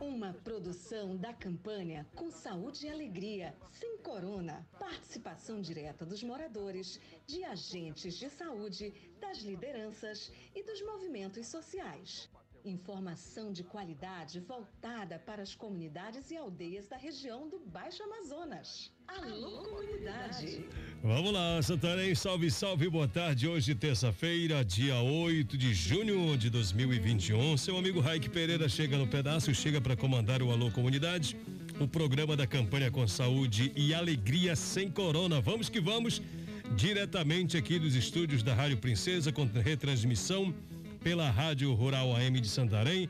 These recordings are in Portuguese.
Uma produção da campanha Com Saúde e Alegria, sem corona. Participação direta dos moradores, de agentes de saúde, das lideranças e dos movimentos sociais. Informação de qualidade voltada para as comunidades e aldeias da região do Baixo Amazonas. Alô, comunidade! Vamos lá, Santarém, salve, salve, boa tarde. Hoje, terça-feira, dia 8 de junho de 2021. Seu amigo Raik Pereira chega no pedaço, chega para comandar o Alô Comunidade, o programa da campanha com saúde e alegria sem corona. Vamos que vamos, diretamente aqui dos estúdios da Rádio Princesa, com retransmissão pela Rádio Rural AM de Santarém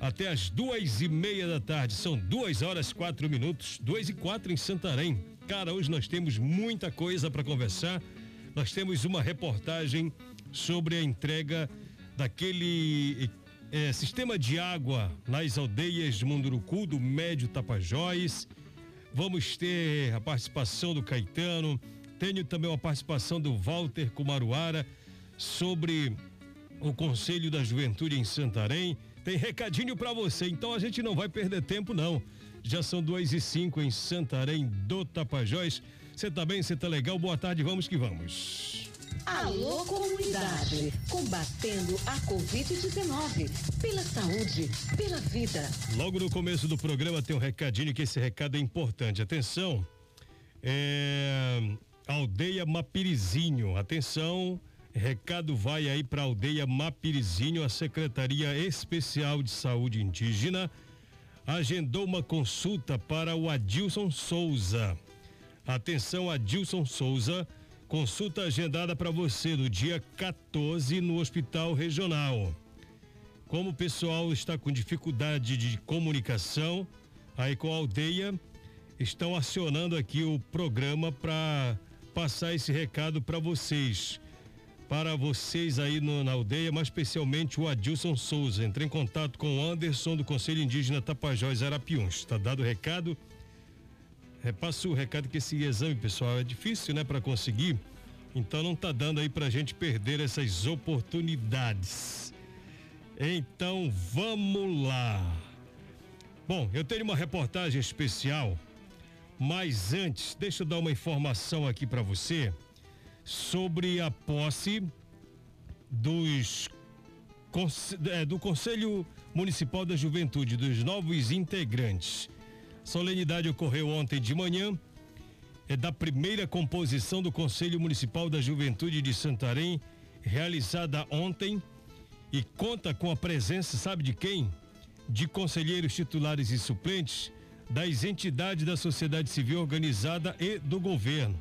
até as duas e meia da tarde. São duas horas quatro minutos, duas e quatro em Santarém. Cara, hoje nós temos muita coisa para conversar. Nós temos uma reportagem sobre a entrega daquele é, sistema de água nas aldeias de Munduruku, do Médio Tapajós. Vamos ter a participação do Caetano. Tenho também uma participação do Walter Kumaruara sobre o Conselho da Juventude em Santarém. Tem recadinho para você, então a gente não vai perder tempo não. Já são duas e cinco em Santarém do Tapajós. Você tá bem? Você tá legal? Boa tarde, vamos que vamos. Alô comunidade, combatendo a Covid-19, pela saúde, pela vida. Logo no começo do programa tem um recadinho que esse recado é importante. Atenção, é, aldeia Mapirizinho, atenção, Recado vai aí para a aldeia Mapirizinho, a Secretaria Especial de Saúde Indígena agendou uma consulta para o Adilson Souza. Atenção, Adilson Souza, consulta agendada para você no dia 14 no Hospital Regional. Como o pessoal está com dificuldade de comunicação, aí com a aldeia, estão acionando aqui o programa para passar esse recado para vocês para vocês aí no, na aldeia, mais especialmente o Adilson Souza. Entre em contato com o Anderson do Conselho Indígena Tapajós Arapiuns. Está dado o recado. Repassa o recado que esse exame, pessoal, é difícil, né, para conseguir. Então não está dando aí para a gente perder essas oportunidades. Então vamos lá. Bom, eu tenho uma reportagem especial, mas antes, deixa eu dar uma informação aqui para você sobre a posse dos é, do Conselho Municipal da Juventude dos novos integrantes. Solenidade ocorreu ontem de manhã. É da primeira composição do Conselho Municipal da Juventude de Santarém, realizada ontem e conta com a presença, sabe de quem? De conselheiros titulares e suplentes das entidades da sociedade civil organizada e do governo.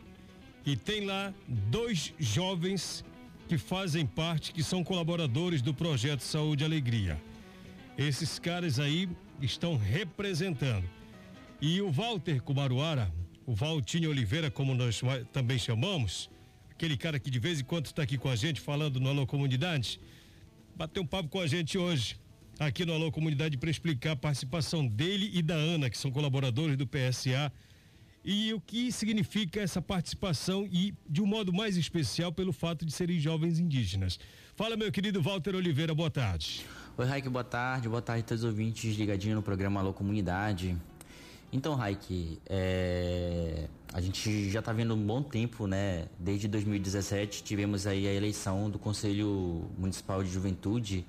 E tem lá dois jovens que fazem parte, que são colaboradores do projeto Saúde e Alegria. Esses caras aí estão representando. E o Walter Kumaruara, o Valtinho Oliveira, como nós também chamamos, aquele cara que de vez em quando está aqui com a gente falando no Alô Comunidade, bateu um papo com a gente hoje, aqui no Alô Comunidade, para explicar a participação dele e da Ana, que são colaboradores do PSA e o que significa essa participação e de um modo mais especial pelo fato de serem jovens indígenas. Fala, meu querido Walter Oliveira, boa tarde. Oi, Raik, boa tarde. Boa tarde a todos os ouvintes ligadinhos no programa Alô Comunidade. Então, Raik, é... a gente já está vendo um bom tempo, né? Desde 2017 tivemos aí a eleição do Conselho Municipal de Juventude,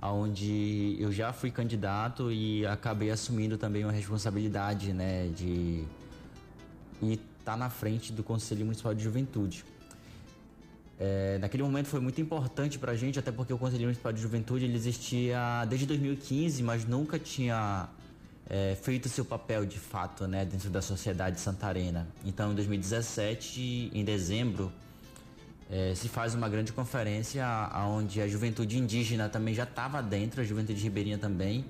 aonde eu já fui candidato e acabei assumindo também uma responsabilidade, né? De e está na frente do Conselho Municipal de Juventude. É, naquele momento foi muito importante para a gente, até porque o Conselho Municipal de Juventude ele existia desde 2015, mas nunca tinha é, feito seu papel de fato né, dentro da sociedade santarena. Então, em 2017, em dezembro, é, se faz uma grande conferência onde a juventude indígena também já estava dentro, a juventude ribeirinha também,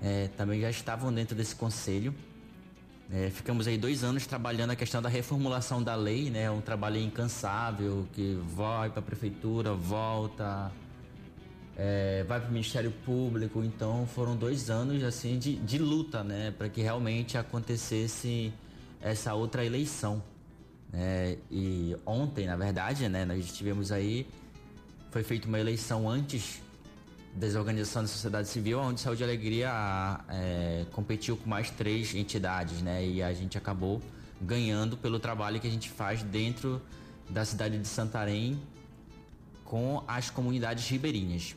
é, também já estavam dentro desse conselho. É, ficamos aí dois anos trabalhando a questão da reformulação da lei, né? Um trabalho incansável que vai para a prefeitura, volta, é, vai para o Ministério Público. Então foram dois anos assim de, de luta, né, para que realmente acontecesse essa outra eleição. Né? E ontem, na verdade, né, nós tivemos aí foi feita uma eleição antes das organizações da sociedade civil, onde Saúde e Alegria é, competiu com mais três entidades, né? E a gente acabou ganhando pelo trabalho que a gente faz dentro da cidade de Santarém com as comunidades ribeirinhas.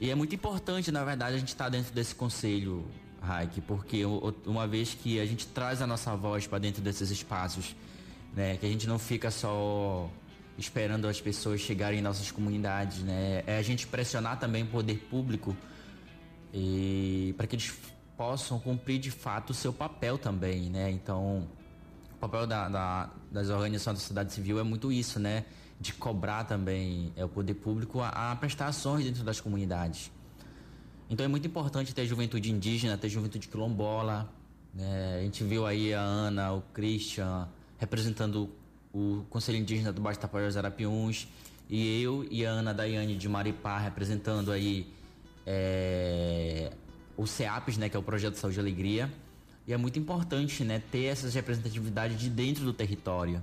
E é muito importante, na verdade, a gente estar tá dentro desse conselho, Raik, porque uma vez que a gente traz a nossa voz para dentro desses espaços, né, que a gente não fica só esperando as pessoas chegarem em nossas comunidades, né, é a gente pressionar também o poder público e para que eles possam cumprir de fato o seu papel também, né? Então, o papel da, da, das organizações da sociedade civil é muito isso, né? de cobrar também é, o poder público a, a prestar ações dentro das comunidades. Então é muito importante ter juventude indígena, ter juventude quilombola. Né? A gente viu aí a Ana, o Christian representando o Conselho Indígena do Baixo Tapajós Arapiuns e eu e a Ana Daiane de Maripá representando aí é, o CEAPES, né, que é o Projeto Saúde e Alegria. E é muito importante né, ter essas representatividades de dentro do território.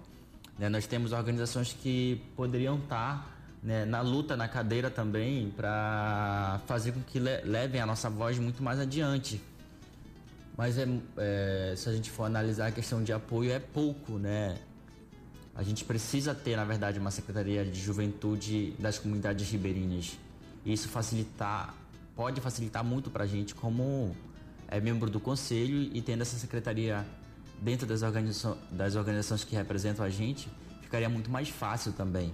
Né? Nós temos organizações que poderiam estar né, na luta, na cadeira também, para fazer com que levem a nossa voz muito mais adiante. Mas é, é, se a gente for analisar a questão de apoio, é pouco, né? A gente precisa ter, na verdade, uma secretaria de juventude das comunidades ribeirinhas. E isso facilitar, pode facilitar muito para a gente como é membro do conselho e tendo essa secretaria dentro das, das organizações que representam a gente, ficaria muito mais fácil também.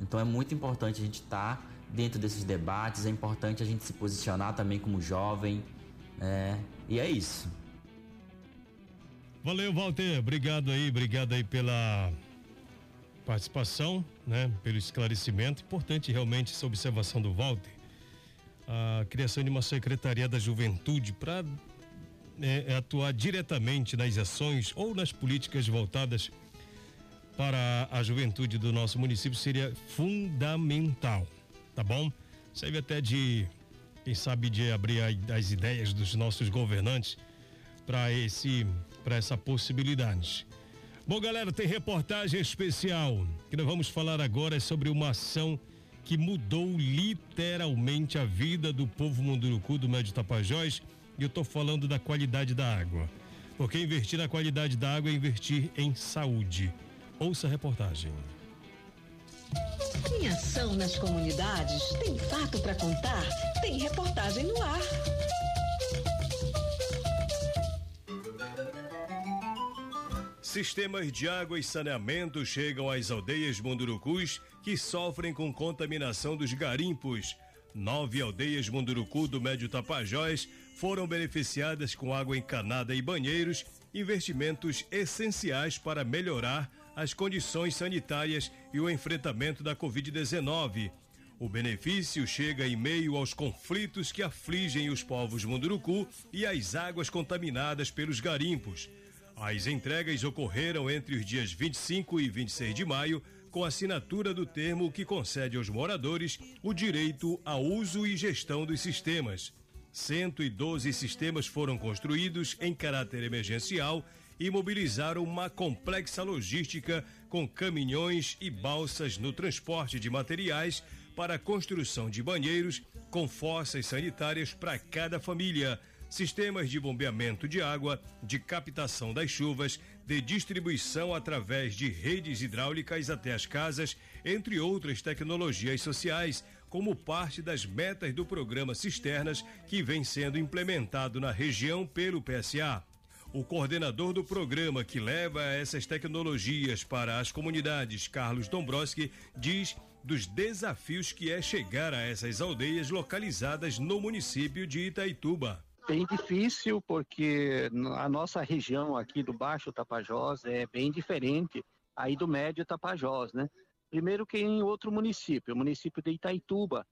Então é muito importante a gente estar tá dentro desses debates, é importante a gente se posicionar também como jovem, né? E é isso. Valeu, Walter. Obrigado aí, obrigado aí pela participação, né? Pelo esclarecimento. Importante realmente essa observação do Walter. A criação de uma secretaria da juventude para é, é, atuar diretamente nas ações ou nas políticas voltadas para a juventude do nosso município seria fundamental, tá bom? Serve até de, quem sabe, de abrir as ideias dos nossos governantes para esse, para essa possibilidade. Bom, galera, tem reportagem especial que nós vamos falar agora sobre uma ação que mudou literalmente a vida do povo munduruku do Médio Tapajós e eu estou falando da qualidade da água. Porque investir na qualidade da água é investir em saúde. Ouça a reportagem. Em ação nas comunidades, tem fato para contar, tem reportagem no ar. Sistemas de água e saneamento chegam às aldeias mundurucus que sofrem com contaminação dos garimpos. Nove aldeias Munduruku do Médio Tapajós foram beneficiadas com água encanada e banheiros, investimentos essenciais para melhorar as condições sanitárias e o enfrentamento da Covid-19. O benefício chega em meio aos conflitos que afligem os povos Munduruku e as águas contaminadas pelos garimpos. As entregas ocorreram entre os dias 25 e 26 de maio com assinatura do termo que concede aos moradores o direito ao uso e gestão dos sistemas. 112 sistemas foram construídos em caráter emergencial e mobilizaram uma complexa logística com caminhões e balsas no transporte de materiais para a construção de banheiros com fossas sanitárias para cada família sistemas de bombeamento de água, de captação das chuvas, de distribuição através de redes hidráulicas até as casas, entre outras tecnologias sociais, como parte das metas do programa Cisternas que vem sendo implementado na região pelo PSA. O coordenador do programa que leva essas tecnologias para as comunidades, Carlos Dombrowski, diz dos desafios que é chegar a essas aldeias localizadas no município de Itaituba bem difícil porque a nossa região aqui do Baixo Tapajós é bem diferente aí do Médio Tapajós, né? Primeiro que em outro município, o município de Itaituba.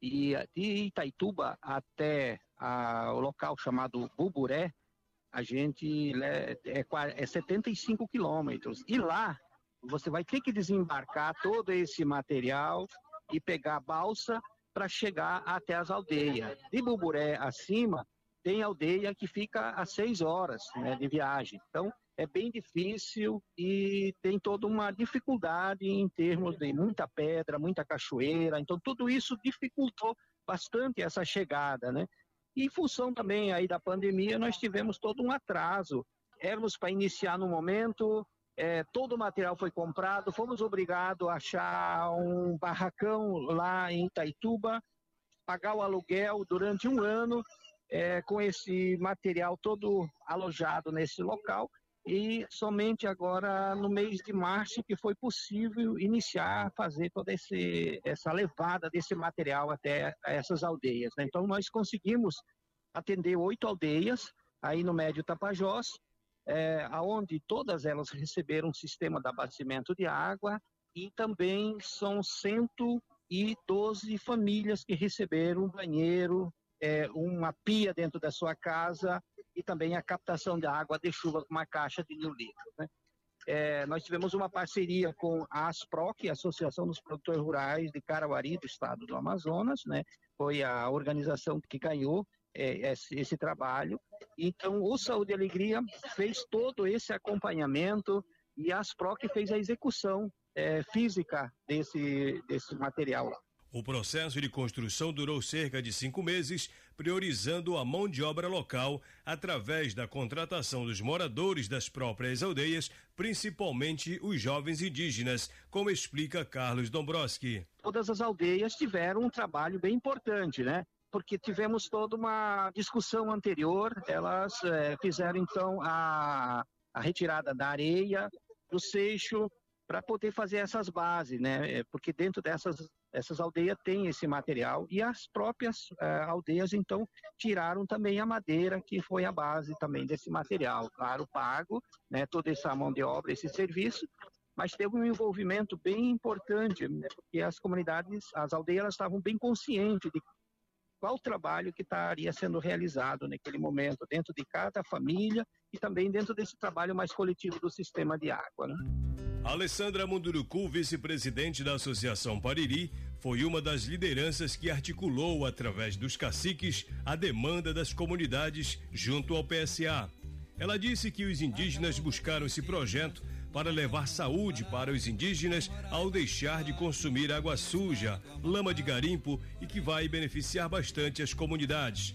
E de Itaituba até a, o local chamado Buburé, a gente é, é, é 75 quilômetros. E lá você vai ter que desembarcar todo esse material e pegar balsa para chegar até as aldeias. De Buburé acima, tem aldeia que fica a seis horas né, de viagem. Então, é bem difícil e tem toda uma dificuldade em termos de muita pedra, muita cachoeira. Então, tudo isso dificultou bastante essa chegada, né? E em função também aí da pandemia, nós tivemos todo um atraso. Éramos para iniciar no momento, é, todo o material foi comprado, fomos obrigados a achar um barracão lá em Itaituba, pagar o aluguel durante um ano, é, com esse material todo alojado nesse local e somente agora no mês de março que foi possível iniciar fazer toda esse, essa levada desse material até essas aldeias. Né? Então nós conseguimos atender oito aldeias aí no Médio Tapajós, é, aonde todas elas receberam um sistema de abastecimento de água e também são 112 famílias que receberam banheiro, é, uma pia dentro da sua casa e também a captação de água de chuva com uma caixa de mil litros. Né? É, nós tivemos uma parceria com a ASPROC, Associação dos Produtores Rurais de Carauari, do estado do Amazonas, né? foi a organização que ganhou é, esse, esse, trabalho. Então, o Saúde e Alegria fez todo esse acompanhamento e a ASPROC fez a execução é, física desse, desse material lá. O processo de construção durou cerca de cinco meses, priorizando a mão de obra local através da contratação dos moradores das próprias aldeias, principalmente os jovens indígenas, como explica Carlos Dombrowski. Todas as aldeias tiveram um trabalho bem importante, né? Porque tivemos toda uma discussão anterior, elas é, fizeram então a, a retirada da areia, do seixo, para poder fazer essas bases, né? Porque dentro dessas essas aldeias têm esse material e as próprias uh, aldeias então tiraram também a madeira que foi a base também desse material, claro pago, né, toda essa mão de obra, esse serviço, mas teve um envolvimento bem importante, né, porque as comunidades, as aldeias estavam bem conscientes de qual trabalho que estaria sendo realizado naquele momento dentro de cada família e também dentro desse trabalho mais coletivo do sistema de água. Né? Alessandra Munduruku, vice-presidente da Associação Pariri, foi uma das lideranças que articulou, através dos caciques, a demanda das comunidades junto ao PSA. Ela disse que os indígenas buscaram esse projeto para levar saúde para os indígenas ao deixar de consumir água suja, lama de garimpo e que vai beneficiar bastante as comunidades.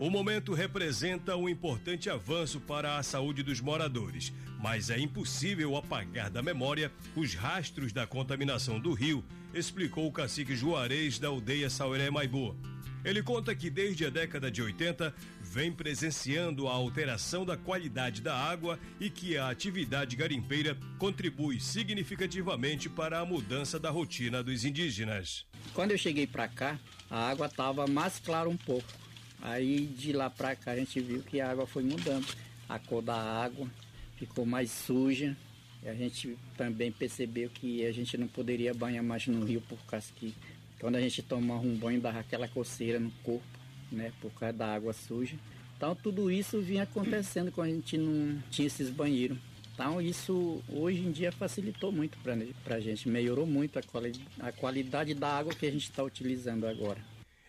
O momento representa um importante avanço para a saúde dos moradores, mas é impossível apagar da memória os rastros da contaminação do rio, explicou o cacique Juarez da aldeia Sauré Maibu. Ele conta que desde a década de 80 vem presenciando a alteração da qualidade da água e que a atividade garimpeira contribui significativamente para a mudança da rotina dos indígenas. Quando eu cheguei para cá, a água estava mais clara um pouco. Aí de lá para cá a gente viu que a água foi mudando. A cor da água ficou mais suja. E a gente também percebeu que a gente não poderia banhar mais no rio por causa que quando a gente tomava um banho dava aquela coceira no corpo, né? Por causa da água suja. Então tudo isso vinha acontecendo quando a gente não tinha esses banheiros. Então isso hoje em dia facilitou muito para a gente, melhorou muito a, quali a qualidade da água que a gente está utilizando agora.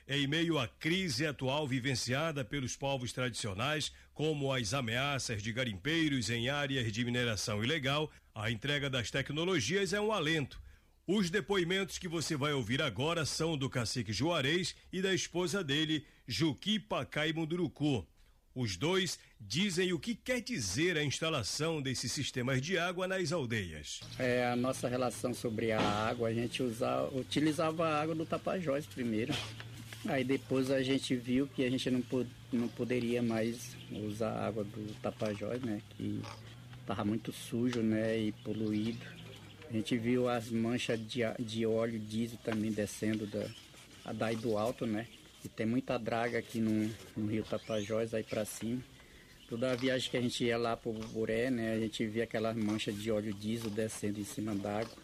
Em meio à crise atual vivenciada pelos povos tradicionais, como as ameaças de garimpeiros em áreas de mineração ilegal, a entrega das tecnologias é um alento os depoimentos que você vai ouvir agora são do cacique Juarez e da esposa dele, Juqui Pacai Munduruku. Os dois dizem o que quer dizer a instalação desses sistemas de água nas aldeias. É, a nossa relação sobre a água, a gente usa, utilizava a água do Tapajós primeiro. Aí depois a gente viu que a gente não, não poderia mais usar a água do Tapajós, né? Que estava muito sujo, né? E poluído. A gente viu as manchas de, de óleo diesel também descendo da, daí do alto, né? E tem muita draga aqui no, no rio Tapajós, aí para cima. Toda a viagem que a gente ia lá pro Buré, né? A gente via aquelas manchas de óleo diesel descendo em cima d'água.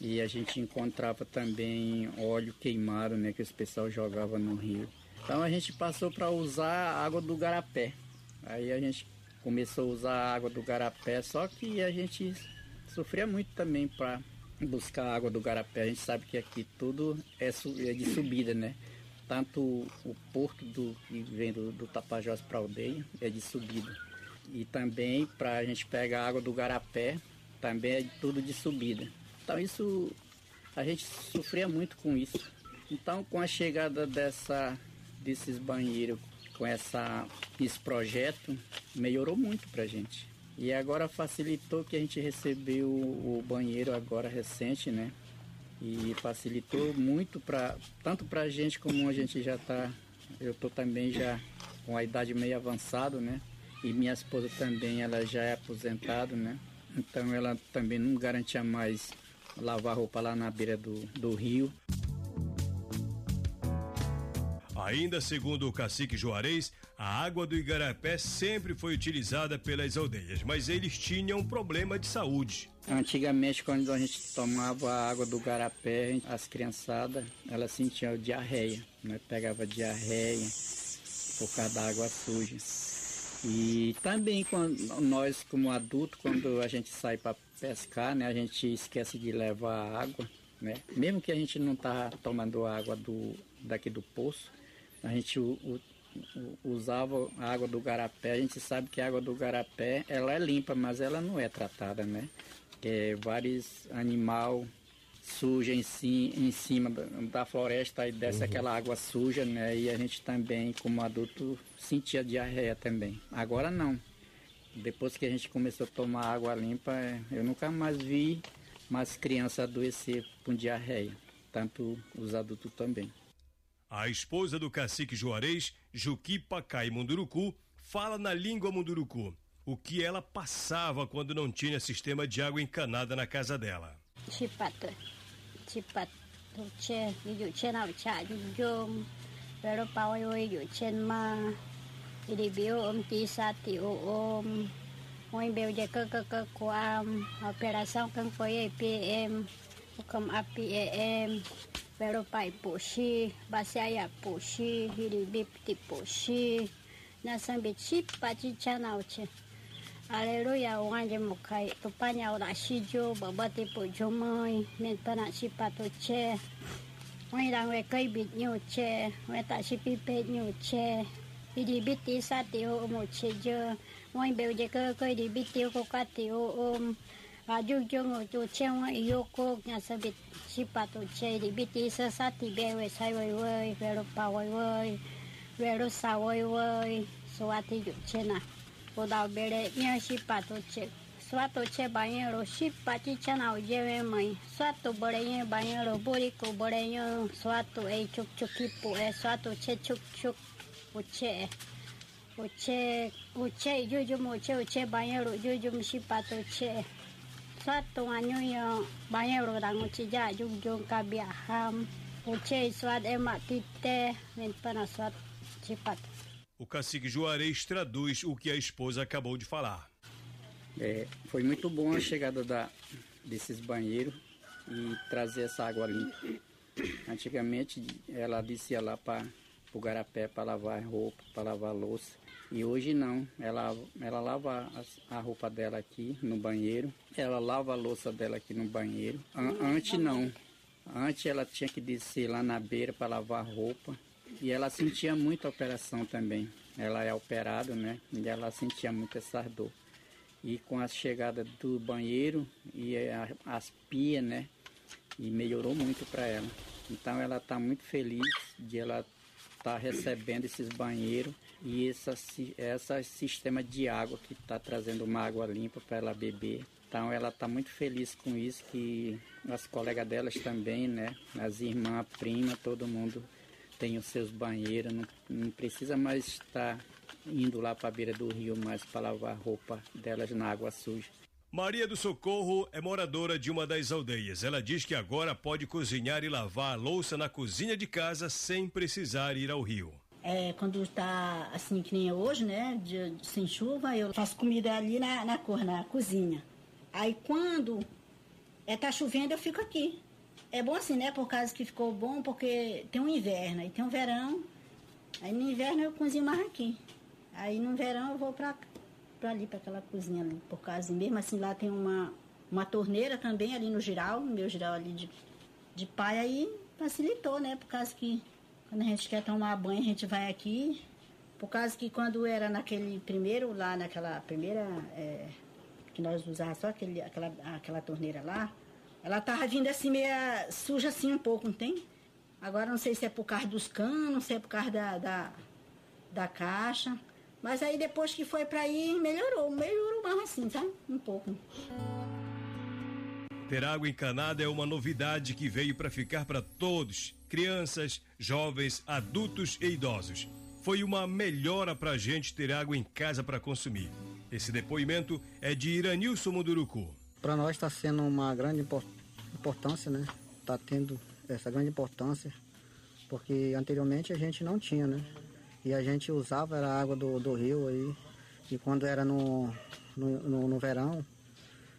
E a gente encontrava também óleo queimado, né? Que os pessoal jogava no rio. Então a gente passou para usar a água do garapé. Aí a gente começou a usar a água do garapé, só que a gente sofria muito também para buscar água do Garapé. A gente sabe que aqui tudo é, é de subida, né? Tanto o porto do, que vem do, do Tapajós para a aldeia é de subida. E também para a gente pegar água do Garapé, também é tudo de subida. Então isso a gente sofria muito com isso. Então com a chegada dessa desses banheiros com essa esse projeto melhorou muito para a gente. E agora facilitou que a gente recebeu o banheiro agora recente, né? E facilitou muito para tanto para a gente como a gente já está. Eu estou também já com a idade meio avançada, né? E minha esposa também, ela já é aposentada, né? Então ela também não garantia mais lavar roupa lá na beira do, do rio. Ainda segundo o cacique Juarez, a água do Igarapé sempre foi utilizada pelas aldeias, mas eles tinham um problema de saúde. Antigamente, quando a gente tomava a água do Garapé, as criançadas, elas sentiam diarreia, né? Pegava diarreia por causa da água suja. E também quando nós como adultos, quando a gente sai para pescar, né, a gente esquece de levar água, né? Mesmo que a gente não tá tomando água do daqui do poço, a gente u, u, usava a água do garapé. A gente sabe que a água do garapé ela é limpa, mas ela não é tratada, né? É, vários animal suja em, si, em cima da, floresta e desce uhum. aquela água suja, né? E a gente também, como adulto, sentia diarreia também. Agora não. Depois que a gente começou a tomar água limpa, é, eu nunca mais vi mais crianças adoecer com diarreia, tanto os adultos também. A esposa do cacique Juarez, Juquipa Cai Munduruku, fala na língua munduruku o que ela passava quando não tinha sistema de água encanada na casa dela. Operação pero pai puxi, basaya puxi, hilbipti puxi, nasambi chipa chichanauche. Aleluya, wanje mukai, tupanya ura shiju, babati pujumui, mentana chipa tuche, wairangwe kai bitnyu che, weta shipi petnyu che, hilbipti ceh uumu chiju, wain beuje kai hilbipti uku kati om. 와주경우조체와 이오코 냐서비 시파도체 리비티서 사티베웨 사이웨이 베로파웨이 베로사웨이 소와티 유체나 보다베레 냐시파도체 સ્વાતોછે બાયણો શીપ પાચી છનાવ જેવે મય સ્વાતો બળે એ બાયણો બોરીકો બળે એ સ્વાતો એ છુક છુકી પો એ સ્વાતો છે છુક છુક ઉછે ઉછે ઉછે જોજો મોછે ઉછે બાયણો જોજો શીપ પાતો છે Swato anyo banheiro rango chija jujum kabiaham. O che swat ematite. Mentana swat. O cacique Juarez traduz o que a esposa acabou de falar. É, foi muito bom a chegada da, desses banheiros e trazer essa água limpa. Antigamente ela descia lá para o garapé para lavar roupa, para lavar louça. E hoje não, ela, ela lava a, roupa dela aqui no banheiro, ela lava a louça dela aqui no banheiro. An, antes não, antes ela tinha que descer lá na beira para lavar roupa e ela sentia muito a operação também. Ela é operada, né? E ela sentia muito essa dor. E com a chegada do banheiro e a, as pias, né? E melhorou muito para ela. Então ela está muito feliz de ela estar tá recebendo esses banheiros e esse essa sistema de água que está trazendo uma água limpa para ela beber. Então ela está muito feliz com isso, que as colegas delas também, né? As irmãs, prima, todo mundo tem os seus banheiros, não, não precisa mais estar indo lá para a beira do rio mais para lavar roupa delas na água suja. Maria do Socorro é moradora de uma das aldeias. Ela diz que agora pode cozinhar e lavar a louça na cozinha de casa sem precisar ir ao rio. É, quando está assim que nem hoje, né, de, de, sem chuva, eu faço comida ali na, na cor, na cozinha. Aí quando é, tá chovendo, eu fico aqui. É bom assim, né? Por causa que ficou bom, porque tem um inverno e tem um verão. Aí no inverno eu cozinho mais aqui. Aí no verão eu vou pra ali, pra aquela cozinha ali. Por causa, mesmo assim lá tem uma, uma torneira também ali no giral, no meu giral ali de, de pai, aí facilitou, né? Por causa que quando a gente quer tomar banho, a gente vai aqui. Por causa que quando era naquele primeiro, lá naquela primeira, é, que nós usávamos só aquele, aquela, aquela torneira lá, ela tava vindo assim meia suja assim um pouco, não tem? Agora não sei se é por causa dos canos, se é por causa da, da, da caixa. Mas aí depois que foi para aí, melhorou. Melhorou mais assim, sabe? Um pouco. Ter água encanada é uma novidade que veio para ficar para todos, crianças, jovens, adultos e idosos. Foi uma melhora para a gente ter água em casa para consumir. Esse depoimento é de Iranilson Munduruku. Para nós está sendo uma grande importância, né? Está tendo essa grande importância, porque anteriormente a gente não tinha, né? E a gente usava a água do, do rio aí. E quando era no, no, no, no verão,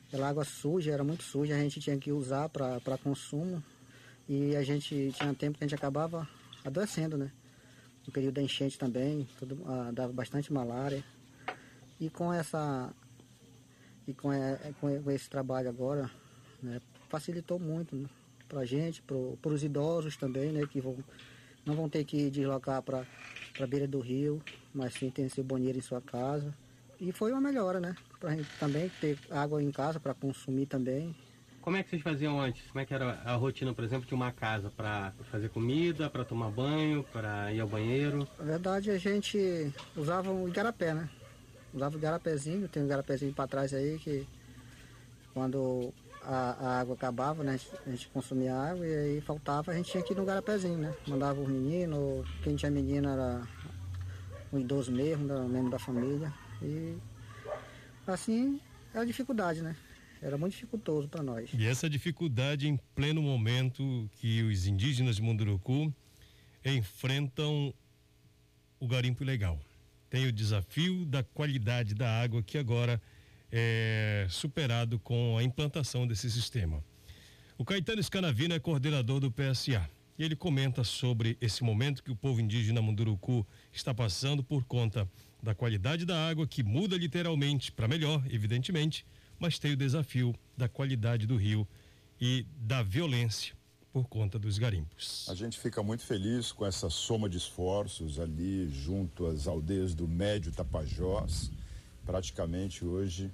aquela água suja, era muito suja, a gente tinha que usar para consumo. E a gente tinha tempo que a gente acabava adoecendo, né? No período da enchente também, tudo, ah, dava bastante malária. E com essa e com, com esse trabalho agora, né, facilitou muito né, para a gente, para os idosos também, né, que vão, não vão ter que deslocar para a beira do rio, mas sim ter seu banheiro em sua casa. E foi uma melhora, né? Para a gente também ter água em casa para consumir também. Como é que vocês faziam antes? Como é que era a rotina, por exemplo, de uma casa para fazer comida, para tomar banho, para ir ao banheiro? Na verdade, a gente usava o igarapé, né? Usava o igarapézinho, tem um igarapézinho para trás aí que quando a, a, água acabava, né? A gente consumia água e aí faltava, a gente tinha que ir no garapézinho, né? Mandava os meninos, quem tinha menina era um idoso mesmo, era um membro da família. E assim era a dificuldade, né? Era muito dificultoso para nós. E essa dificuldade em pleno momento que os indígenas de Munduruku enfrentam o garimpo ilegal. Tem o desafio da qualidade da água que agora é, superado com a implantação desse sistema. O Caetano Scanavino é coordenador do PSA e ele comenta sobre esse momento que o povo indígena Munduruku está passando por conta da qualidade da água, que muda literalmente para melhor, evidentemente, mas tem o desafio da qualidade do rio e da violência por conta dos garimpos. A gente fica muito feliz com essa soma de esforços ali junto às aldeias do Médio Tapajós praticamente hoje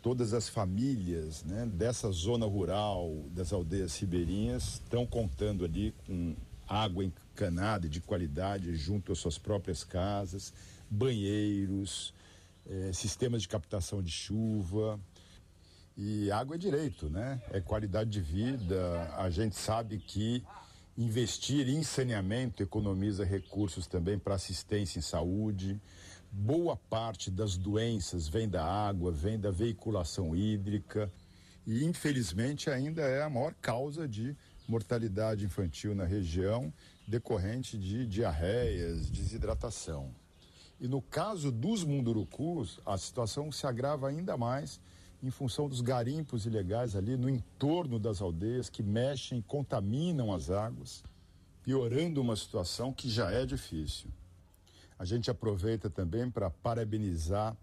todas as famílias né, dessa zona rural, das aldeias ribeirinhas, estão contando ali com água encanada de qualidade junto às suas próprias casas, banheiros, eh, sistemas de captação de chuva. E água é direito, né? É qualidade de vida. A gente sabe que investir em saneamento economiza recursos também para assistência em saúde boa parte das doenças vem da água, vem da veiculação hídrica e infelizmente ainda é a maior causa de mortalidade infantil na região decorrente de diarreias, desidratação. E no caso dos mundurucus, a situação se agrava ainda mais em função dos garimpos ilegais ali no entorno das aldeias que mexem contaminam as águas, piorando uma situação que já é difícil. A gente aproveita também para parabenizar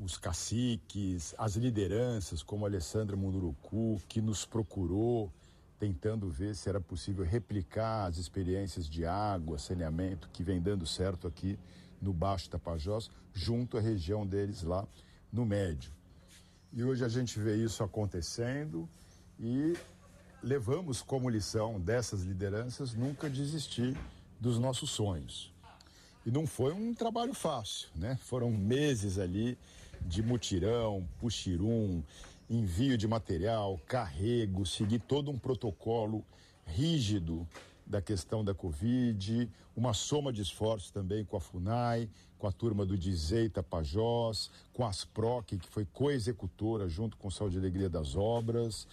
os caciques, as lideranças, como Alessandra Munduruku, que nos procurou, tentando ver se era possível replicar as experiências de água, saneamento, que vem dando certo aqui no Baixo Tapajós, junto à região deles lá no Médio. E hoje a gente vê isso acontecendo e levamos como lição dessas lideranças nunca desistir dos nossos sonhos. E não foi um trabalho fácil, né? Foram meses ali de mutirão, puxirum, envio de material, carrego, seguir todo um protocolo rígido da questão da Covid, uma soma de esforços também com a FUNAI, com a turma do Dizei Tapajós, com a Asproc, que foi co-executora junto com Saúde e Alegria das Obras,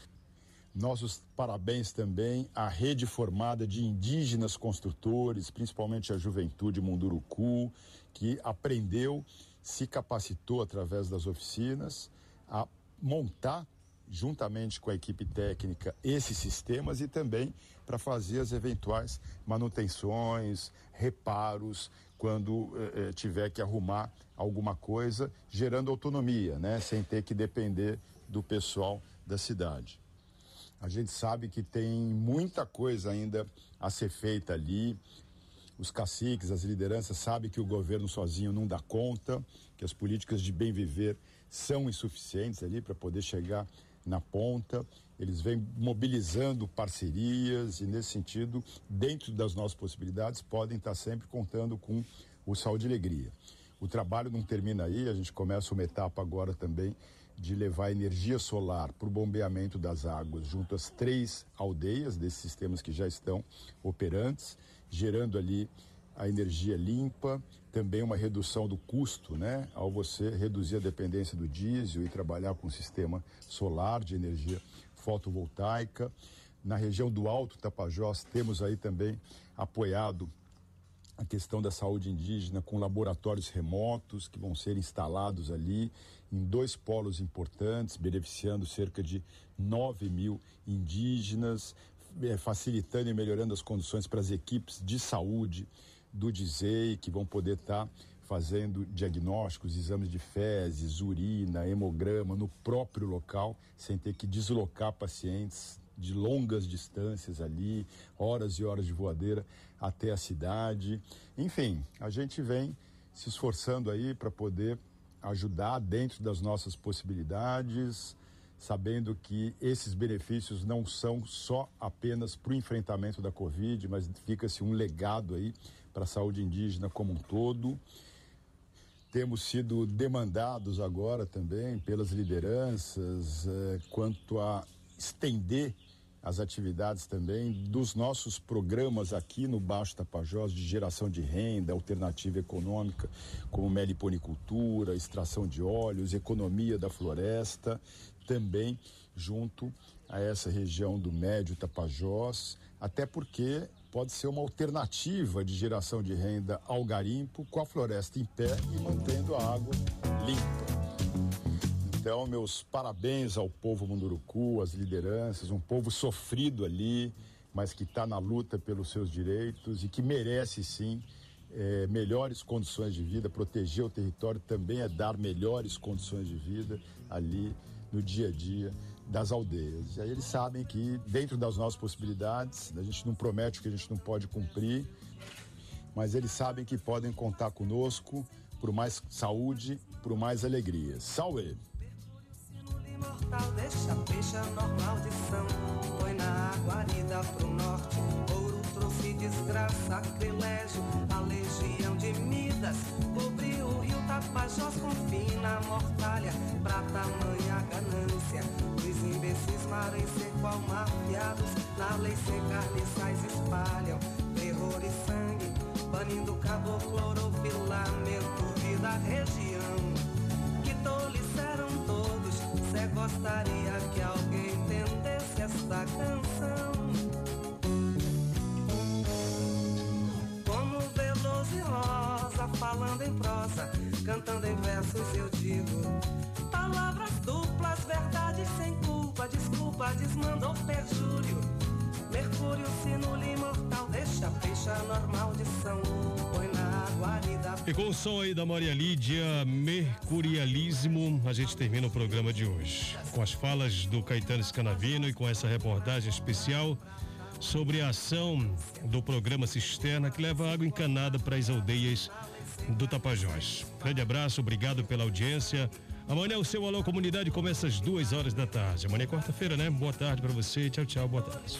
nossos parabéns também à rede formada de indígenas construtores, principalmente a juventude Munduruku, que aprendeu, se capacitou através das oficinas a montar juntamente com a equipe técnica esses sistemas e também para fazer as eventuais manutenções, reparos quando eh, eh, tiver que arrumar alguma coisa, gerando autonomia, né, sem ter que depender do pessoal da cidade. A gente sabe que tem muita coisa ainda a ser feita ali. Os caciques, as lideranças sabem que o governo sozinho não dá conta, que as políticas de bem viver são insuficientes ali para poder chegar na ponta. Eles vêm mobilizando parcerias e, nesse sentido, dentro das nossas possibilidades, podem estar sempre contando com o Saúde e Alegria. O trabalho não termina aí, a gente começa uma etapa agora também de levar energia solar para o bombeamento das águas junto às três aldeias desses sistemas que já estão operantes, gerando ali a energia limpa, também uma redução do custo, né? Ao você reduzir a dependência do diesel e trabalhar com um sistema solar de energia fotovoltaica. Na região do Alto Tapajós, temos aí também apoiado a questão da saúde indígena com laboratórios remotos que vão ser instalados ali em dois polos importantes, beneficiando cerca de 9 mil indígenas, eh, facilitando e melhorando as condições para as equipes de saúde do DISEI, que vão poder estar tá fazendo diagnósticos, exames de fezes, urina, hemograma no próprio local, sem ter que deslocar pacientes de longas distâncias ali, horas e horas de voadeira até a cidade. Enfim, a gente vem se esforçando aí para poder ajudar dentro das nossas possibilidades, sabendo que esses benefícios não são só apenas para o enfrentamento da Covid, mas fica-se um legado aí para a saúde indígena como um todo. Temos sido demandados agora também pelas lideranças eh, quanto a estender as atividades também dos nossos programas aqui no Baixo Tapajós de geração de renda, alternativa econômica, como meliponicultura, extração de óleos, economia da floresta, também junto a essa região do Médio Tapajós, até porque pode ser uma alternativa de geração de renda ao garimpo com a floresta em pé e mantendo a água limpa. Então, meus parabéns ao povo Munduruku, às lideranças, um povo sofrido ali, mas que está na luta pelos seus direitos e que merece sim é, melhores condições de vida. Proteger o território também é dar melhores condições de vida ali no dia a dia das aldeias. E aí eles sabem que dentro das nossas possibilidades, a gente não promete o que a gente não pode cumprir, mas eles sabem que podem contar conosco por mais saúde, por mais alegria. Salve! desgraça, Tapajós com fina mortalha Pra tamanha ganância. Os imbecis marem seco almafiados Na lei sem carniçais espalham. Terror e sangue Banindo caboclo, clorofilamento Vida região Que toliceram todos. Cê gostaria que alguém E com o som aí da Maria Lídia, Mercurialismo, a gente termina o programa de hoje. Com as falas do Caetano Scanavino e com essa reportagem especial sobre a ação do programa Cisterna que leva água encanada para as aldeias do Tapajós. Grande abraço, obrigado pela audiência. Amanhã o seu Alô Comunidade começa às duas horas da tarde. Amanhã é quarta-feira, né? Boa tarde para você. Tchau, tchau. Boa tarde.